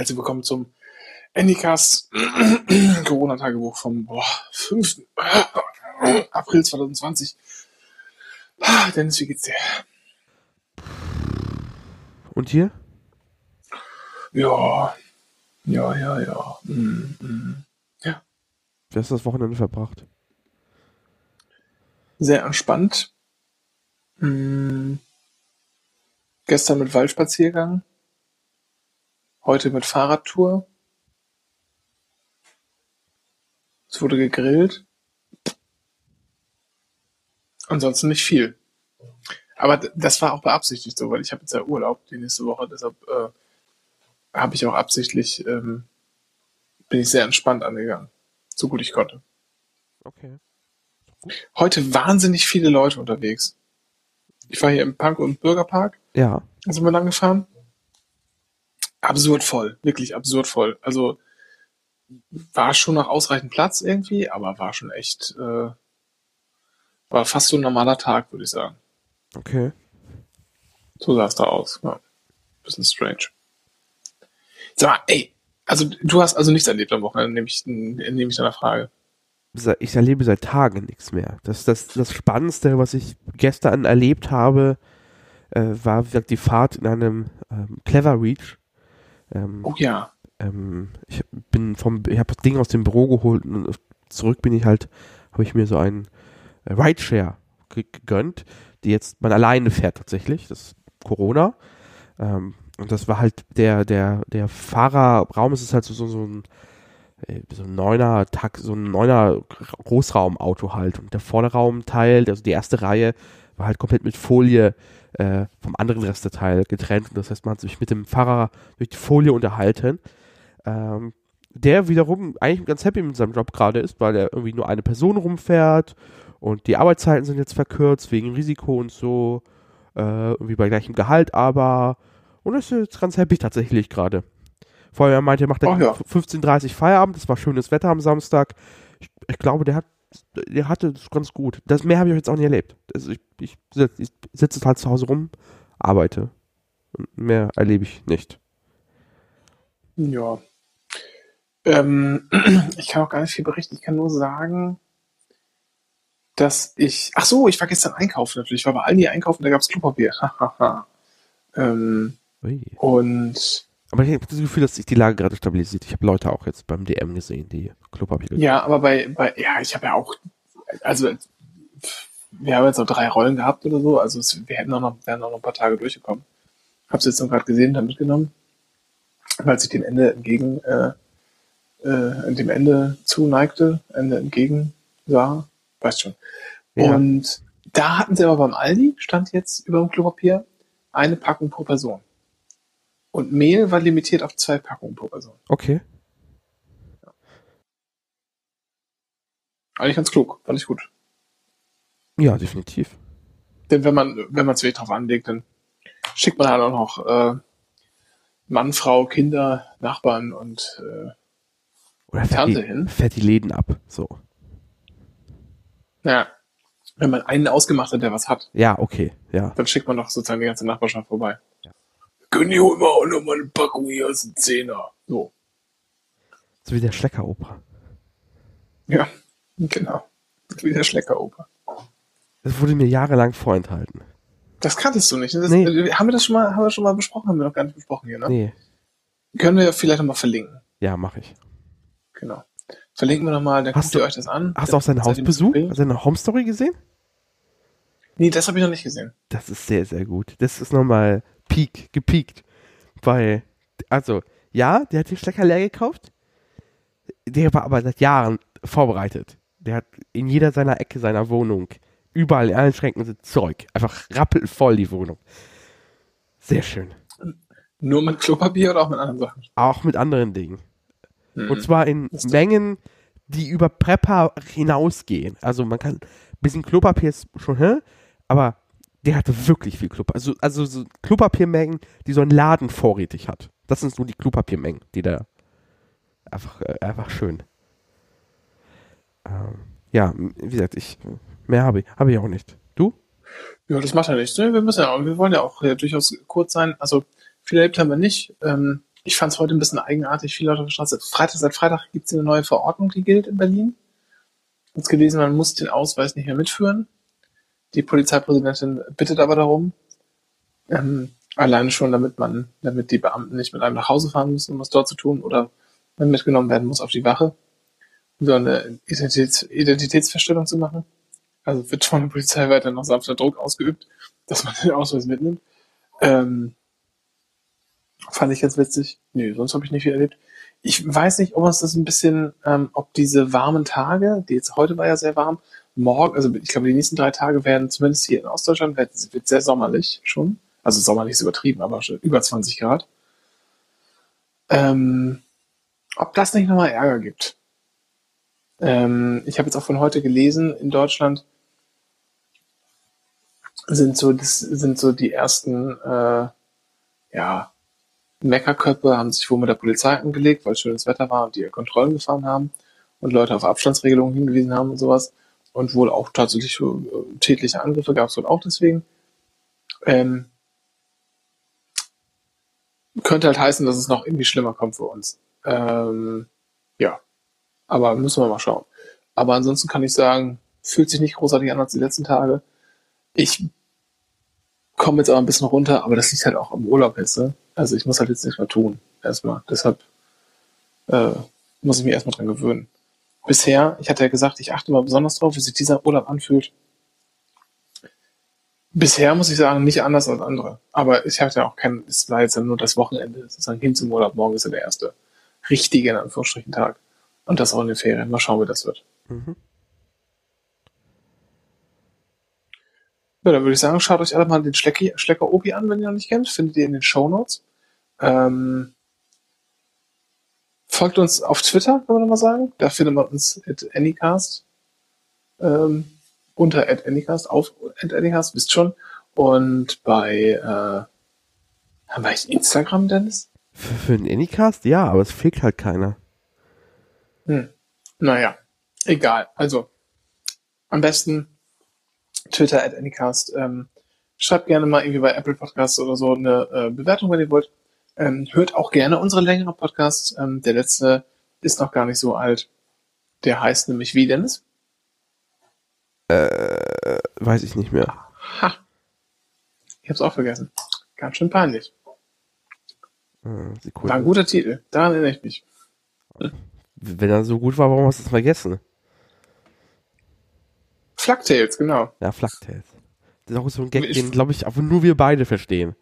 Herzlich willkommen zum Anycast Corona-Tagebuch vom boah, 5. April 2020. Ah, Dennis, wie geht's dir? Und hier? Ja, ja, ja, ja. Mm, mm. Ja, Wie hast du das Wochenende verbracht? sehr entspannt. Mm. Gestern mit Waldspaziergang. Heute mit Fahrradtour. Es wurde gegrillt. Ansonsten nicht viel. Aber das war auch beabsichtigt so, weil ich habe jetzt ja Urlaub die nächste Woche, deshalb äh, habe ich auch absichtlich, ähm, bin ich sehr entspannt angegangen. So gut ich konnte. Okay. Heute wahnsinnig viele Leute unterwegs. Ich war hier im Punk- und Bürgerpark, Ja. da sind wir lang gefahren. Absurd voll, wirklich absurd voll. Also war schon noch ausreichend Platz irgendwie, aber war schon echt, äh, war fast so ein normaler Tag, würde ich sagen. Okay. So sah es da aus. Ja. Bisschen strange. Sag mal, ey, also du hast also nichts erlebt am Wochenende, nehme ich, nehme ich deiner Frage. Ich erlebe seit Tagen nichts mehr. Das, das, das Spannendste, was ich gestern erlebt habe, äh, war wie gesagt, die Fahrt in einem ähm, Clever Reach. Ähm, Oh ja. ähm, ich bin vom, ich habe das Ding aus dem Büro geholt und zurück bin ich halt, habe ich mir so einen äh, Rideshare ge- gegönnt, die jetzt man alleine fährt tatsächlich. Das ist Corona. Ähm, und das war halt der, der, der Fahrerraum, es ist halt so, so, so ein äh, so ein neuner Tag, so ein neuner Großraumauto halt. Und der Vorderraumteil, also die erste Reihe, war halt komplett mit Folie äh, vom anderen Resteteil getrennt. Und das heißt, man hat sich mit dem Fahrer durch die Folie unterhalten. Ähm, der wiederum eigentlich ganz happy mit seinem Job gerade ist, weil er irgendwie nur eine Person rumfährt und die Arbeitszeiten sind jetzt verkürzt wegen Risiko und so. Äh, irgendwie bei gleichem Gehalt, aber und ist jetzt ganz happy tatsächlich gerade. Vorher er meinte, er macht Ach ja. 15.30 Feierabend, es war schönes Wetter am Samstag. Ich, ich glaube, der hat der hatte es ganz gut. Das mehr habe ich jetzt auch nicht erlebt. Also ich, ich, ich sitze halt zu Hause rum, arbeite. Und mehr erlebe ich nicht. Ja. Ähm, ich kann auch gar nicht viel berichten. Ich kann nur sagen, dass ich. Ach so, ich war gestern einkaufen natürlich. Ich war bei Aldi einkaufen, da gab es Klopapier. Ähm, Ui. und Aber ich habe das Gefühl, dass sich die Lage gerade stabilisiert. Ich habe Leute auch jetzt beim DM gesehen, die Klopapier gekauft ja, aber bei, bei ja, ich habe ja auch. Also, wir haben jetzt noch drei Rollen gehabt oder so. Also, es, wir hätten auch noch, wären auch noch ein paar Tage durchgekommen. Hab's jetzt noch gerade gesehen, dann mitgenommen, weil sich dem Ende entgegen, äh, äh, dem Ende zuneigte, Ende entgegen sah. Weißt schon. Ja. Und da hatten sie aber beim Aldi, stand jetzt über dem Klopapier, eine Packung pro Person. Und Mehl war limitiert auf zwei Packungen pro Person. Okay. Eigentlich ganz klug, fand ich gut. Ja, definitiv. Denn wenn man, wenn man es wirklich drauf anlegt, dann schickt man halt auch noch äh, Mann, Frau, Kinder, Nachbarn und äh, Oder die, hin. fährt die Läden ab. So. naja, wenn man einen ausgemacht hat, der was hat, Ja, okay. Ja. dann schickt man doch sozusagen die ganze Nachbarschaft vorbei. Können die holen wir auch noch mal eine Packung hier aus dem Zehner. So. So wie der Schleckeroper. Ja, genau. Wie der Schleckeroper. Das wurde mir jahrelang vorenthalten. Das kanntest du nicht. ne? Das, Nee. äh, Haben wir das schon mal, haben wir schon mal besprochen? Haben wir noch gar nicht besprochen hier, ne? Nee. Können wir vielleicht noch mal verlinken. Ja, mache ich. Genau. Verlinken wir noch mal, dann Hast guckt du- ihr euch das an. Hast du auch sein Seid ihr Haus besucht? mit- Hast du seine Home Story gesehen? Nee, das habe ich noch nicht gesehen. Das ist sehr, sehr gut. Das ist nochmal Peak, gepiekt. Weil, also, ja, der hat den Stecker leer gekauft. Der war aber seit Jahren vorbereitet. Der hat in jeder seiner Ecke seiner Wohnung, überall in allen Schränken sind Zeug. Einfach rappelvoll die Wohnung. Sehr schön. Nur mit Klopapier oder auch mit anderen Sachen? Auch mit anderen Dingen. Mhm. Und zwar in Mengen, die über Prepper hinausgehen. Also man kann, ein bisschen Klopapier ist schon, hä? aber der hatte wirklich viel Klopapier. Also, also so Klopapiermengen, die so ein Laden vorrätig hat. Das sind so die Klopapiermengen, die da einfach, äh, einfach schön. Ähm, ja, wie gesagt, ich, mehr habe ich, habe ich auch nicht. Du? Ja, das macht ja nichts. Ne? Wir müssen ja wir wollen ja auch ja, durchaus kurz sein. Also viel erlebt haben wir nicht. Ähm, ich fand es heute ein bisschen eigenartig, viele Leute auf der Straße. Freitag, seit Freitag gibt es eine neue Verordnung, die gilt in Berlin. Jetzt gelesen, man muss den Ausweis nicht mehr mitführen. Die Polizeipräsidentin bittet aber darum, ähm, alleine schon, damit man, damit die Beamten nicht mit einem nach Hause fahren müssen, um was dort zu tun, oder man mitgenommen werden muss auf die Wache, um so eine Identitäts Identitätsfeststellung zu machen. Also wird von der Polizei weiter noch sanfter Druck ausgeübt, dass man den Ausweis mitnimmt. Ähm, fand ich ganz witzig. Nö, sonst habe ich nicht viel erlebt. Ich weiß nicht, ob uns das ein bisschen, ähm, ob diese warmen Tage, die jetzt heute war ja sehr warm, morgen, also ich glaube, die nächsten drei Tage werden zumindest hier in Ostdeutschland wird, wird sehr sommerlich schon. Also sommerlich ist übertrieben, aber schon über 20 Grad. Ähm, ob das nicht nochmal Ärger gibt. Ähm, ich habe jetzt auch von heute gelesen, in Deutschland sind so, das sind so die ersten, äh, ja, Meckerköpfe haben sich wohl mit der Polizei angelegt, weil schönes Wetter war und die Kontrollen gefahren haben und Leute auf Abstandsregelungen hingewiesen haben und sowas. Und wohl auch tatsächlich äh, tätliche Angriffe gab es wohl auch deswegen. Ähm, könnte halt heißen, dass es noch irgendwie schlimmer kommt für uns. Ähm, ja, aber müssen wir mal schauen. Aber ansonsten kann ich sagen, fühlt sich nicht großartig an als die letzten Tage. Ich komme jetzt aber ein bisschen runter, aber das liegt halt auch am Urlaub jetzt. Ne? Also ich muss halt jetzt nichts mehr tun. Erstmal. Deshalb äh, muss ich mich erstmal dran gewöhnen. Bisher, ich hatte ja gesagt, ich achte mal besonders drauf, wie sich dieser Urlaub anfühlt. Bisher muss ich sagen, nicht anders als andere. Aber ich hatte ja auch kein, es war jetzt ja nur das Wochenende, sozusagen hin zum Urlaub. Morgen ist ja der erste richtige, in Anführungsstrichen, Tag. Und das auch in den Ferien. Mal schauen, wie das wird. Mhm. Ja, dann würde ich sagen, schaut euch alle mal den Schlecker, Schlecker Obi an, wenn ihr noch nicht kennt. Findet ihr in den Show Notes. Ähm, folgt uns auf Twitter, kann man mal sagen. Da findet man uns at Anycast. Ähm, unter at Anycast, auf at Anycast, wisst schon. Und bei, äh, haben wir Instagram, Dennis? Für, für den Anycast? Ja, aber es fehlt halt keiner. Hm. Naja, egal. Also, am besten Twitter at Anycast. Ähm, schreibt gerne mal irgendwie bei Apple Podcasts oder so eine äh, Bewertung, wenn ihr wollt. Ähm, hört auch gerne unsere längeren Podcasts. Ähm, der letzte ist noch gar nicht so alt. Der heißt nämlich wie, Dennis? Äh, weiß ich nicht mehr. Ha. Ich hab's auch vergessen. Ganz schön peinlich. Ah, War ein guter Titel. Daran erinnere ich mich. Wenn er so gut war, warum hast du es vergessen? Flugtails, genau. Ja, Flugtails. Das ist auch so ein Gag, den, glaube ich, aber nur wir beide verstehen.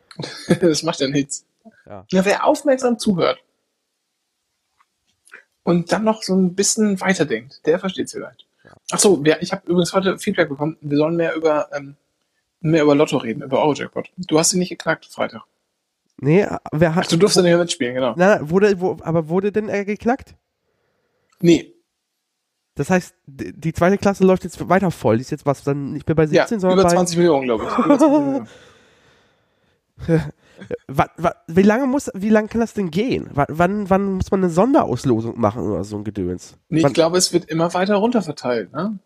das macht ja nichts. Ja. ja, wer aufmerksam zuhört und dann noch so ein bisschen weiterdenkt, der versteht es vielleicht. Ja. Ach so, ja, ich habe übrigens heute Feedback bekommen. Wir sollen mehr über ähm, mehr über Lotto reden, über Eurojackpot. Du hast ihn nicht geknackt Freitag. Nee, wer hat. Ach, du durfst ja nicht mehr mitspielen, genau. Na, wurde, wo, aber wurde denn er geknackt? Nee. Das heißt, die zweite Klasse läuft jetzt weiter voll. Die ist jetzt was dann nicht mehr bei 17, ja, sondern über 20 Millionen, glaube ich. Über 20 Millionen. wie lange muss, wie lange kann das denn gehen? wann, wann muss man eine Sonderauslosung machen oder so ein Gedöns? Nee, wann? ich glaube, es wird immer weiter runter verteilt, ne?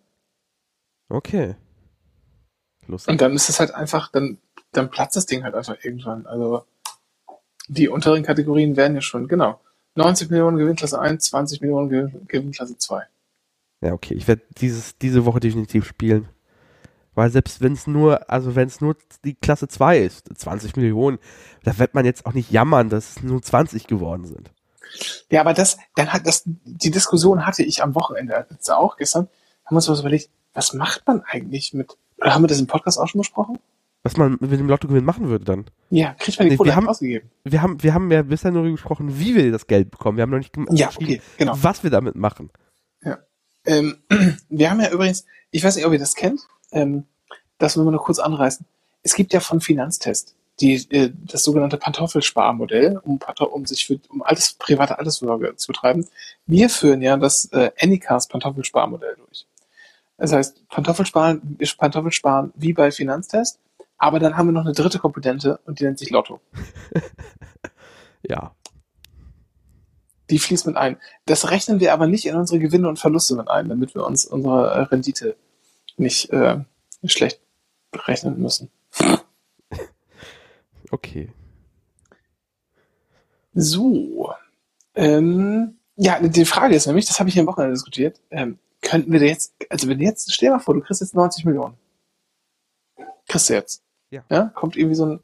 Okay. Lustig. Und dann ist es halt einfach, dann, dann platzt das Ding halt einfach irgendwann. Also, die unteren Kategorien werden ja schon, genau. 90 Millionen Gewinnklasse 1, 20 Millionen Gewinnklasse 2. Ja, okay. Ich werde dieses, diese Woche definitiv spielen. Weil selbst wenn es nur, also wenn es nur die Klasse 2 ist, 20 Millionen, da wird man jetzt auch nicht jammern, dass es nur 20 geworden sind. Ja, aber das, dann hat das, die Diskussion hatte ich am Wochenende jetzt auch gestern, haben wir uns was überlegt, was macht man eigentlich mit, oder haben wir das im Podcast auch schon besprochen? Was man mit dem Lottogewinn machen würde dann. Ja, kriegt man die Kohle wir haben, ausgegeben. Wir haben, wir haben ja bisher nur gesprochen, wie wir das Geld bekommen. Wir haben noch nicht ja, okay, genau. was wir damit machen. Ja. Ähm, wir haben ja übrigens, ich weiß nicht, ob ihr das kennt, ähm, das wollen wir noch kurz anreißen. Es gibt ja von Finanztest die, äh, das sogenannte Pantoffelsparmodell, um, um sich für, um alles, private Altersvorsorge zu betreiben. Wir führen ja das äh, Anycast Pantoffelsparmodell durch. Das heißt, Pantoffelsparen, Pantoffelsparen wie bei Finanztest, aber dann haben wir noch eine dritte Komponente und die nennt sich Lotto. ja. Die fließt mit ein. Das rechnen wir aber nicht in unsere Gewinne und Verluste mit ein, damit wir uns unsere Rendite nicht äh, schlecht rechnen müssen. Okay. So. Ähm, ja, die Frage ist nämlich, das habe ich hier am Wochenende diskutiert, ähm, könnten wir jetzt, also wenn jetzt, stell dir mal vor, du kriegst jetzt 90 Millionen. Kriegst du jetzt. Ja. Ja, kommt irgendwie so ein,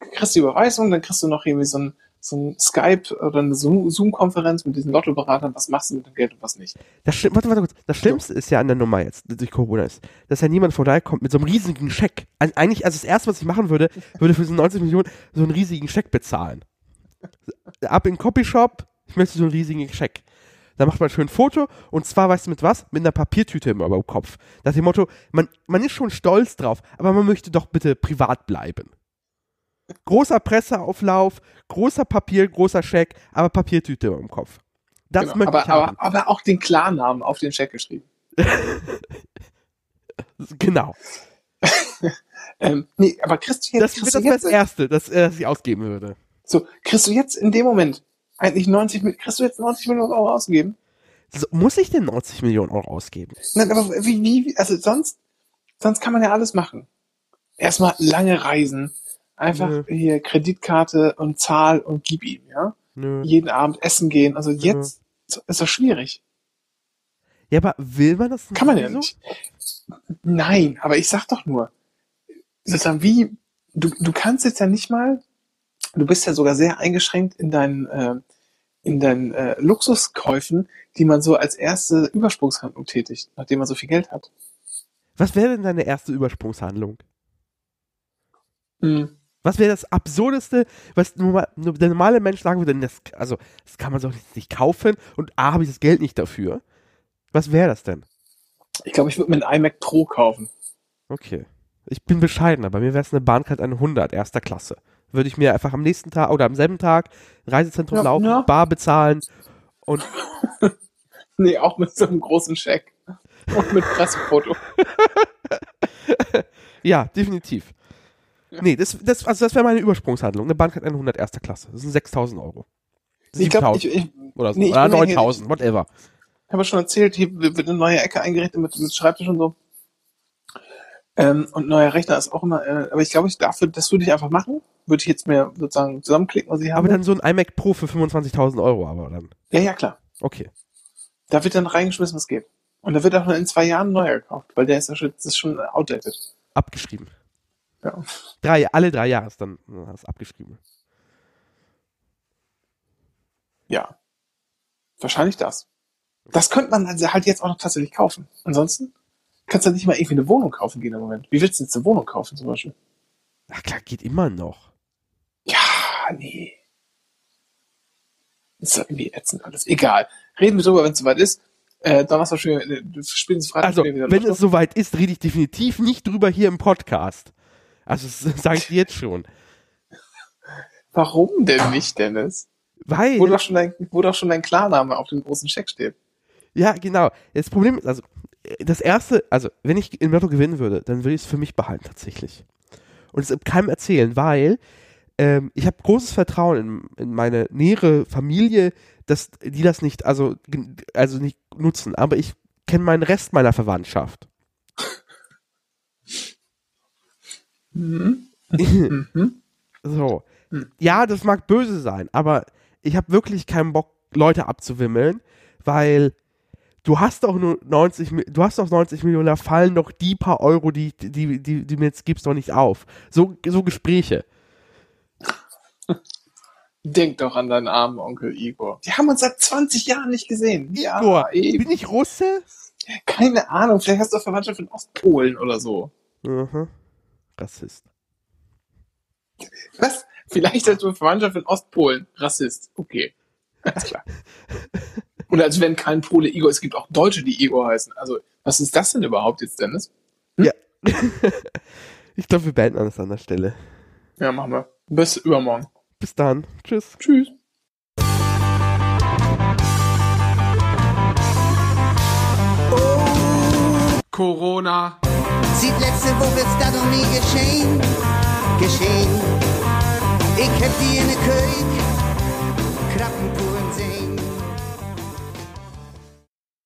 kriegst die Überweisung, dann kriegst du noch irgendwie so ein, so ein Skype oder eine Zoom- Zoom-Konferenz mit diesen Lottoberatern, was machst du mit dem Geld und was nicht. Das, Schlimm- warte, warte kurz. das Schlimmste ist ja an der Nummer jetzt, durch Corona ist, dass ja niemand vorbeikommt mit so einem riesigen Scheck. Also eigentlich, also das erste, was ich machen würde, würde für so 90 Millionen so einen riesigen Scheck bezahlen. Ab in den Copyshop, ich möchte so einen riesigen Scheck. Da macht man schön ein Foto und zwar, weißt du mit was? Mit einer Papiertüte immer über dem Kopf. Nach dem Motto, man, man ist schon stolz drauf, aber man möchte doch bitte privat bleiben. Großer Presseauflauf, großer Papier, großer Scheck, aber Papiertüte dem Kopf. Das Genau. möchte aber, ich haben. aber, aber auch den Klarnamen auf den Scheck geschrieben. Genau. Ähm, nee, aber kriegst du jetzt, Das kriegst das, das Erste, das, äh, das ich ausgeben würde. so, kriegst du jetzt in dem Moment eigentlich 90, Mi- kriegst du jetzt 90 Millionen Euro ausgegeben? So, muss ich denn 90 Millionen Euro ausgeben? Nein, aber wie, wie, also sonst, sonst kann man ja alles machen. Erstmal lange Reisen. Einfach Nö. hier Kreditkarte und Zahl und gib ihm, ja? Nö. Jeden Abend essen gehen. Also jetzt ist das schwierig. Ja, aber will man das Kann man ja so? nicht. Nein, aber ich sag doch nur, sozusagen wie, du, du kannst jetzt ja nicht mal, du bist ja sogar sehr eingeschränkt in deinen, äh, in deinen äh, Luxuskäufen, die man so als erste Übersprungshandlung tätigt, nachdem man so viel Geld hat. Was wäre denn deine erste Übersprungshandlung? Hm. Was wäre das Absurdeste, was normal- der normale Mensch sagen würde, das, also, das kann man doch nicht, nicht kaufen und A, habe ich das Geld nicht dafür. Was wäre das denn? Ich glaube, ich würde mir einen iMac Pro kaufen. Okay. Ich bin bescheidener. Bei mir wäre es eine Bahncard 100, erster Klasse. Würde ich mir einfach am nächsten Tag oder am selben Tag Reisezentrum Ja, laufen, ja. Bar bezahlen und Nee, auch mit so einem großen Scheck. Und mit Pressefoto. Ja, definitiv. Nee, das, das, also das wäre meine Übersprungshandlung. Eine Bahncard 100 erster Klasse. Das sind 6000 Euro. Ich glaube, 7000 ich, ich oder so. nee, ich oder bin ja hier- 9000, whatever. habe schon erzählt, hier wird eine neue Ecke eingerichtet mit, mit Schreibtisch und so. Ähm, und neuer Rechner ist auch immer, äh, aber ich glaube, ich dafür, das würde ich einfach machen. Würde ich jetzt mir sozusagen zusammenklicken, was ich habe. Aber dann so ein iMac Pro für 25.000 Euro, aber dann. ja, ja, klar. Okay. Da wird dann reingeschmissen, was geht. Und da wird auch in zwei Jahren neuer gekauft, weil der ist ja schon, ist schon outdated. Abgeschrieben. Ja. Drei, alle drei Jahre ist dann ist abgeschrieben. Ja. Wahrscheinlich das. Das könnte man also halt jetzt auch noch tatsächlich kaufen. Ansonsten kannst du nicht mal irgendwie eine Wohnung kaufen gehen im Moment. Wie willst du jetzt eine Wohnung kaufen zum Beispiel? Ach klar, geht immer noch. Ja, nee. Ist doch irgendwie ätzend alles. Egal. Reden wir drüber, wenn es soweit ist. Äh, Donnerstag schon, äh, spätestens Freitag Also, spielen wenn es soweit ist, rede ich definitiv nicht drüber hier im Podcast. Also, das sage ich dir jetzt schon. Warum denn nicht, Dennis? Weil. Wo doch schon dein, wo doch schon dein Klarname auf dem großen Scheck steht. Ja, genau. Das Problem ist, also, das erste, also, wenn ich im Lotto gewinnen würde, dann würde ich es für mich behalten, tatsächlich. Und es keinem erzählen, weil ähm, ich habe großes Vertrauen in, in meine nähere Familie, dass die das nicht, also, also nicht nutzen. Aber ich kenne meinen Rest meiner Verwandtschaft. Mhm. Mhm. So. Ja, das mag böse sein, aber ich habe wirklich keinen Bock, Leute abzuwimmeln, weil du hast doch nur 90, Mi- du hast doch 90 Millionen, da fallen doch die paar Euro, die, die, die, die mir jetzt gibst, doch nicht auf. So, so Gespräche. Denk doch an deinen armen Onkel Igor. Die haben uns seit 20 Jahren nicht gesehen. Igor, ja, eben. bin ich Russe? Keine Ahnung, vielleicht hast du Verwandtschaft in Ostpolen oder so. Mhm. Rassist. Was? Vielleicht du Verwandtschaft in Ostpolen. Rassist. Okay. Alles klar. Und als wenn kein Pole Igor, es gibt auch Deutsche, die Igor heißen. Also, was ist das denn überhaupt jetzt, Dennis? Ich glaube, wir beenden an an der Stelle. Ja, machen wir. Bis übermorgen. Bis dann. Tschüss. Tschüss. Corona. Sieht letzte Woche wird's da doch nie geschehen. Geschehen. Ich hab die in der König. Krappenpur